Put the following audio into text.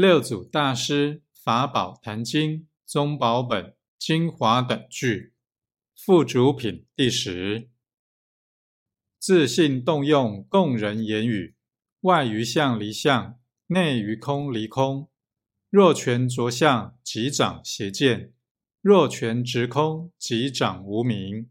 六祖大师法宝坛经宗宝本精华等句附主品第十。自信动用供人言语，外于相离相，内于空离空。若全着相，即长邪见；若全执空，即长无名。